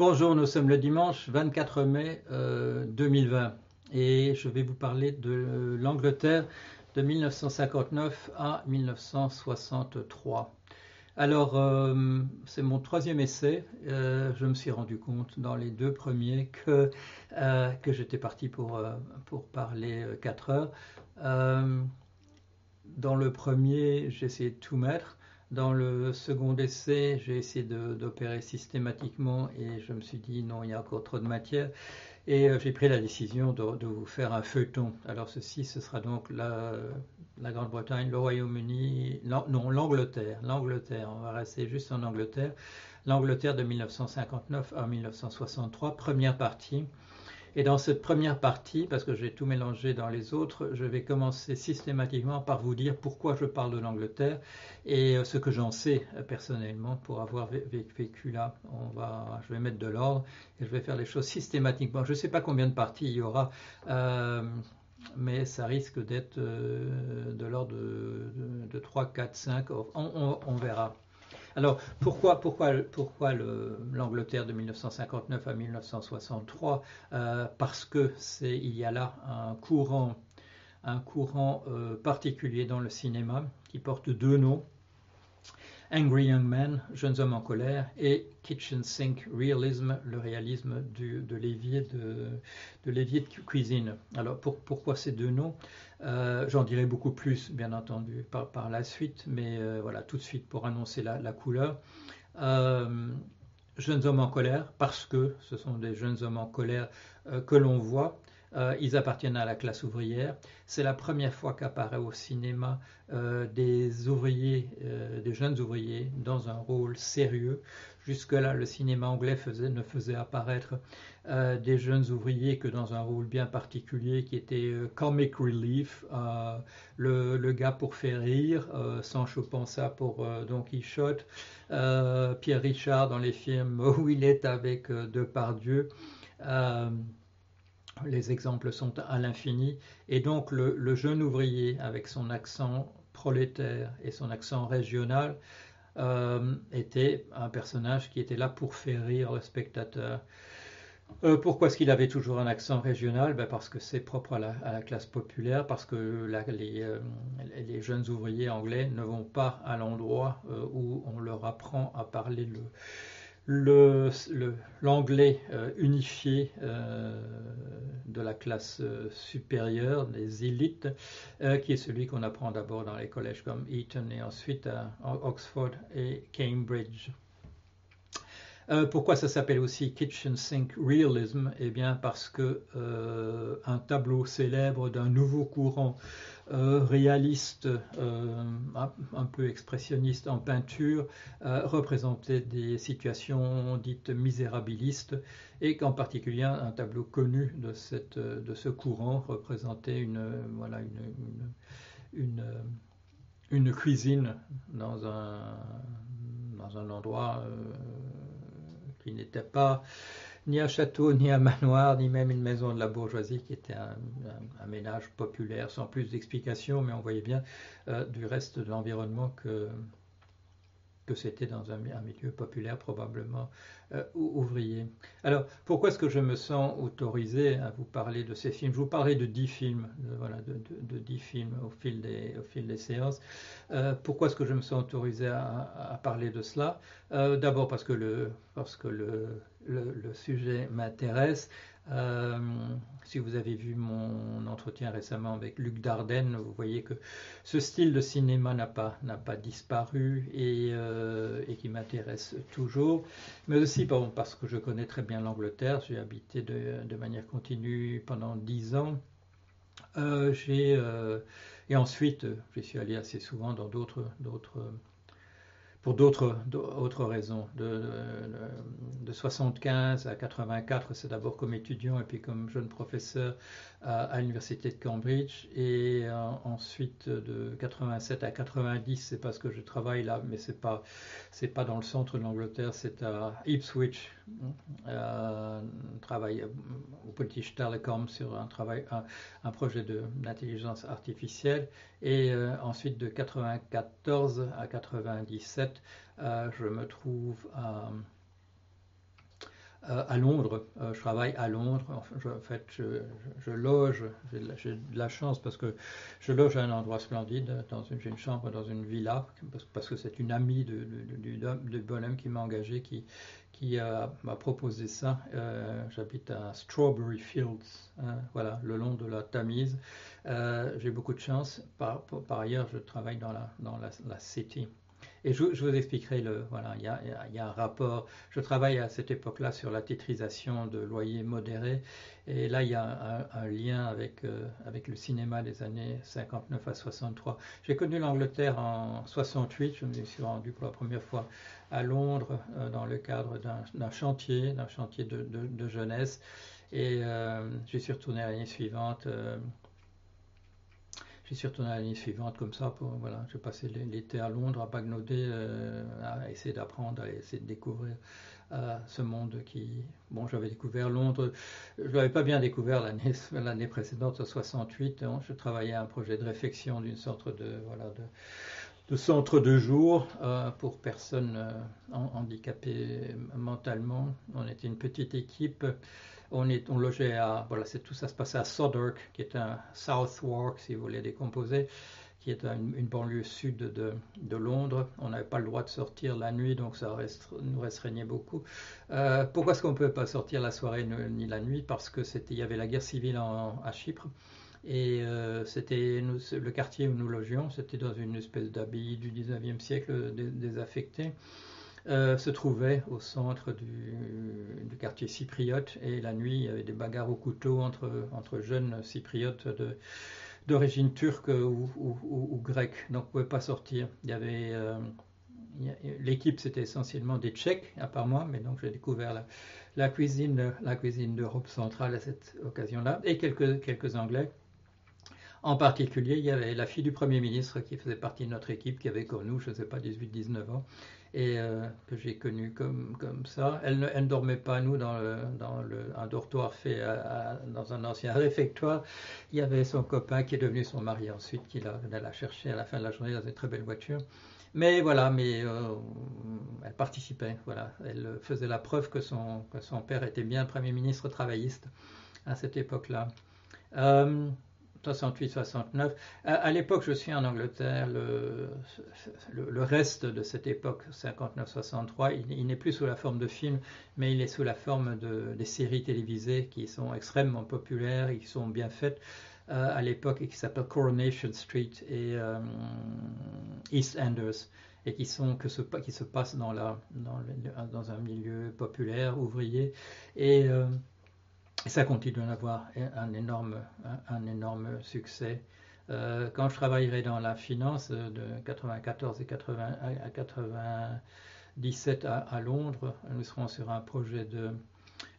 Bonjour, nous sommes le dimanche 24 mai 2020 et je vais vous parler de l'Angleterre de 1959 à 1963. Alors, euh, c'est mon troisième essai. Euh, je me suis rendu compte dans les deux premiers que, euh, que j'étais parti pour, pour parler 4 heures. dans le premier, j'ai essayé de tout mettre. Dans le second essai, j'ai essayé d'opérer systématiquement et je me suis dit non, il y a encore trop de matière. Et euh, j'ai pris la décision de, vous faire un feuilleton. Alors ceci, ce sera donc la, la Grande-Bretagne, le Royaume-Uni, non, l'Angleterre. L'Angleterre, on va rester juste en Angleterre. L'Angleterre de 1959 à 1963, première partie. Et dans cette première partie, parce que j'ai tout mélangé dans les autres, je vais commencer systématiquement par vous dire pourquoi je parle de l'Angleterre et euh, ce que j'en sais euh, personnellement pour avoir vécu là. On va, je vais mettre de l'ordre et je vais faire les choses systématiquement. Je ne sais pas combien de parties il y aura. Euh, mais ça risque d'être de l'ordre de, 3, 4, 5, on verra. Alors pourquoi, pourquoi, pourquoi l'Angleterre de 1959 à 1963 euh, Parce que c'est il y a là un courant, un courant euh, particulier dans le cinéma qui porte deux noms. Angry Young Men, Jeunes hommes en colère, et Kitchen Sink Realism, le réalisme de l'évier de, cuisine. Alors pourquoi ces deux noms? Euh, J'en dirai beaucoup plus, bien entendu, par, la suite, mais euh, voilà, tout de suite pour annoncer la, la couleur. Euh, jeunes hommes en colère, parce que ce sont des jeunes hommes en colère que l'on voit. Euh, ils appartiennent à la classe ouvrière. C'est la première fois qu'apparaît au cinéma euh, des ouvriers, euh, des jeunes ouvriers, dans un rôle sérieux. Jusque-là, le cinéma anglais ne faisait apparaître des jeunes ouvriers que dans un rôle bien particulier qui était comic relief, le, gars pour faire rire, Sancho Panza pour Don Quichotte, Pierre Richard dans les films où il est avec Depardieu les exemples sont à l'infini. Et donc le, jeune ouvrier, avec son accent prolétaire et son accent régional, euh, était un personnage qui était là pour faire rire le spectateur. Euh, pourquoi est-ce qu'il avait toujours un accent régional? Ben Parce que c'est propre à la, classe populaire, parce que euh, les, jeunes ouvriers anglais ne vont pas à l'endroit où on leur apprend à parler le, l'anglais euh, unifié euh, de la classe euh, supérieure, des élites, qui est celui qu'on apprend d'abord dans les collèges comme Eton et ensuite à Oxford et Cambridge. Pourquoi ça s'appelle aussi Kitchen Sink Realism? Eh bien parce que un tableau célèbre d'un nouveau courant euh, réaliste, euh, un peu expressionniste en peinture, euh, représentait des situations dites misérabilistes et qu'en particulier un tableau connu de, ce courant représentait une, cuisine dans un endroit qui n'était pas ni un château, ni un manoir, ni même une maison de la bourgeoisie qui était un, ménage populaire sans plus d'explications, mais on voyait bien euh, du reste de l'environnement que, que c'était dans un, milieu populaire probablement euh, ouvrier. Alors, pourquoi est-ce que je me sens autorisé à vous parler de ces films? Je vous parlerai de dix films, voilà, de, dix films au fil des, séances. Euh, pourquoi est-ce que je me sens autorisé à, parler de cela? D'abord parce que le, parce que le, sujet m'intéresse. Euh, si vous avez vu mon entretien récemment avec Luc Dardenne, vous voyez que ce style de cinéma n'a pas, disparu et, euh, et qui m'intéresse toujours. Mais aussi parce que je connais très bien l'Angleterre, j'ai habité de, manière continue pendant dix ans. Euh, et ensuite, je suis allé assez souvent dans d'autres, pour d'autres autres raisons. 75 à 84, c'est d'abord comme étudiant et puis comme jeune professeur à, l'université de Cambridge. Et euh, ensuite, de 87 à 90, c'est parce que je travaille là, mais c'est pas c'est pas dans le centre de l'Angleterre, c'est à Ipswich. Euh, travaille au British Telecom sur un travail un, un projet d'intelligence artificielle. Et euh, ensuite, de 94 à 97, euh, je me trouve à à Londres. je travaille à Londres. en fait, je, loge. J'ai de la chance parce que je loge à un endroit splendide. J'ai une chambre dans une villa parce, que c'est une amie du, bonhomme qui m'a engagé qui, m'a proposé ça. j'habite à Strawberry Fields, hein, voilà, le long de la Tamise. j'ai beaucoup de chance. Par, ailleurs, je travaille dans la City. Et je, vous expliquerai le. Voilà, il y, a, il y, a, un rapport. Je travaille à cette époque-là sur la titrisation de loyers modérés. Et là, il y a un, lien avec, euh, avec le cinéma des années 59 à 63. J'ai connu l'Angleterre en 68. Je me suis rendu pour la première fois à Londres euh, dans le cadre d'un chantier, d'un chantier de, jeunesse. Et euh, je suis retourné l'année suivante je suis retourné l'année suivante comme ça. Pour, voilà, j'ai passé l'été à Londres, à Bagnauder, euh, à essayer d'apprendre, à essayer de découvrir euh, ce monde qui... Bon, j'avais découvert Londres, je l'avais pas bien découvert l'année, l'année précédente, en 68. Hein. je travaillais à un projet de réflexion d'une sorte de... Voilà, de de centre de jour euh, pour personnes handicapées mentalement. On était une petite équipe on, logeait à, voilà, c'est tout ça se passait à Southwark, qui est un Southwark, si vous voulez décomposer, qui est une, banlieue sud de, Londres. On n'avait pas le droit de sortir la nuit, donc ça nous restreignait beaucoup. Euh, pourquoi est-ce qu'on ne peut pas sortir la soirée ni la nuit? Parce que c'était, il y avait la guerre civile à Chypre. Et euh, c'était le quartier où nous logions, c'était dans une espèce d'abbaye du 19e siècle désaffectée. Euh, se trouvait au centre du, quartier cypriote et la nuit il y avait des bagarres au couteau entre, entre jeunes cypriotes d'origine turque ou, grecque. Donc on ne pouvait pas sortir. Il y avait euh, l'équipe c'était essentiellement des Tchèques à part moi, mais donc j'ai découvert la, cuisine la cuisine d'Europe centrale à cette occasion-là et quelques quelques Anglais. En particulier, il y avait la fille du Premier ministre qui faisait partie de notre équipe, qui avait comme nous, je ne sais pas, 18-19 ans, et euh, que j'ai connu comme, ça. Elle ne, dormait pas, nous, dans, un dortoir fait dans un ancien réfectoire. Il y avait son copain qui est devenu son mari ensuite, qui l'a, la cherché à la fin de la journée dans une très belle voiture. Mais voilà, mais euh, elle participait, voilà. Elle faisait la preuve que son, que son père était bien Premier ministre travailliste à cette époque-là. Euh, 68-69. À, l'époque, je suis en Angleterre, le, reste de cette époque, 59-63, il, n'est plus sous la forme de film, mais il est sous la forme de, des séries télévisées qui sont extrêmement populaires qui sont bien faites euh, à l'époque et qui s'appellent Coronation Street et euh, East Enders et qui, se, passent dans un milieu populaire, ouvrier. Et euh, et ça continue d'avoir un énorme, un, énorme succès. Euh, quand je travaillerai dans la finance euh, de 94 et 80, à 97 à, Londres, nous serons sur un projet de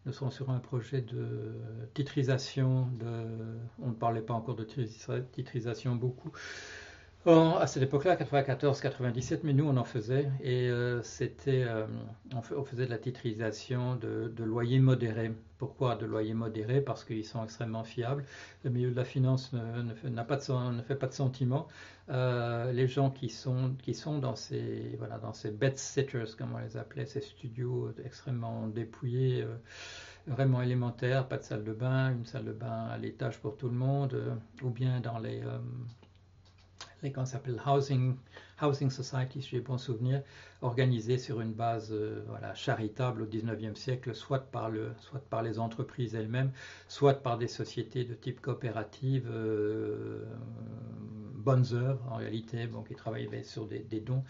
nous serons sur un projet de titrisation. De, on ne parlait pas encore de titrisation beaucoup, à cette époque-là, 94-97, mais nous on en faisait et euh, c'était, euh, on, faisait de la titrisation de, loyers modérés. Pourquoi de loyers modérés? Parce qu'ils sont extrêmement fiables. Le milieu de la finance ne, fait, pas de, ne fait pas de sentiment. Euh, les gens qui sont, dans ces, voilà, dans ces bed sitters, comme on les appelait, ces studios extrêmement dépouillés vraiment élémentaires, pas de salle de bain, une salle de bain à l'étage pour tout le monde, ou bien dans les, les qu'on s'appelle housing, society, si j'ai bon souvenir, organisées sur une base euh, voilà, charitable au 19e siècle, soit par, le, soit par les entreprises elles-mêmes, soit par des sociétés de type coopérative, euh, bonnes œuvres en réalité, qui travaillaient sur des dons.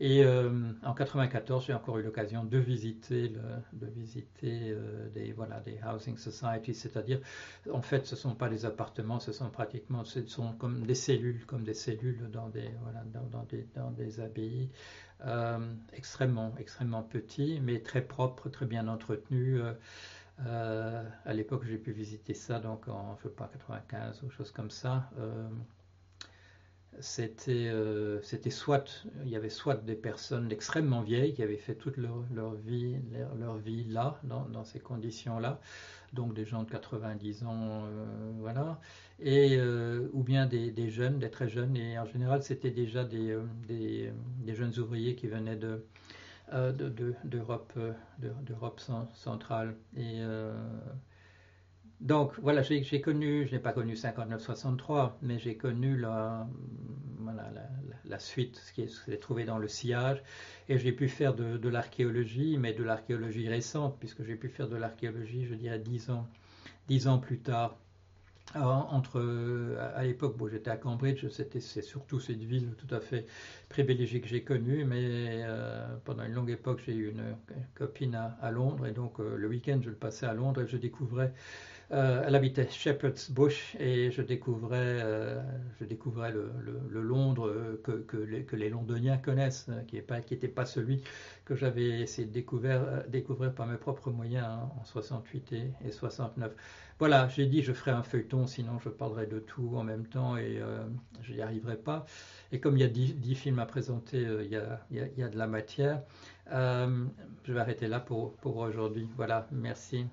Et euh, en 94, j'ai encore eu l'occasion de visiter, euh, des, housing societies, c'est-à-dire, en fait, ce ne sont pas des appartements, ce sont pratiquement, des cellules, comme des cellules dans des, voilà, abbayes, euh, extrêmement, extrêmement petits, mais très propres, très bien entretenus. à l'époque, j'ai pu visiter ça, donc en, je sais pas, 95 ou chose comme ça c'était euh, soit il y avait soit des personnes extrêmement vieilles qui avaient fait toute leur, vie leur, vie là dans, ces conditions là donc des gens de 90 ans euh, voilà. Et euh, ou bien des, jeunes des très jeunes. Et en général c'était déjà des, des, des, jeunes ouvriers qui venaient de d'Europe centrale. Et donc voilà, j'ai connu, je n'ai pas connu 59-63, mais j'ai connu la, suite, ce qui est, trouvé dans le sillage, et j'ai pu faire de, l'archéologie, mais de l'archéologie récente, puisque j'ai pu faire de l'archéologie, je dirais, dix ans, plus tard. entre, à l'époque où j'étais à Cambridge, c'est surtout cette ville tout à fait privilégiée que j'ai connue, mais euh, pendant une longue époque, j'ai eu une copine à, Londres, et donc euh, le week-end, je le passais à Londres et je découvrais euh, elle habitait Shepherd's Bush et je découvrais, euh, je découvrais le, Londres que, que, les, Londoniens connaissent, hein, qui n'était pas, celui que j'avais essayé de découvrir, euh, par mes propres moyens hein, en 68 et, et 69. Voilà, j'ai dit je ferai un feuilleton, sinon je parlerai de tout en même temps et je n'y arriverai pas. Et comme il y a dix, films à présenter, il y, a, il, y a, de la matière. je vais arrêter là pour, pour aujourd'hui. Voilà, merci.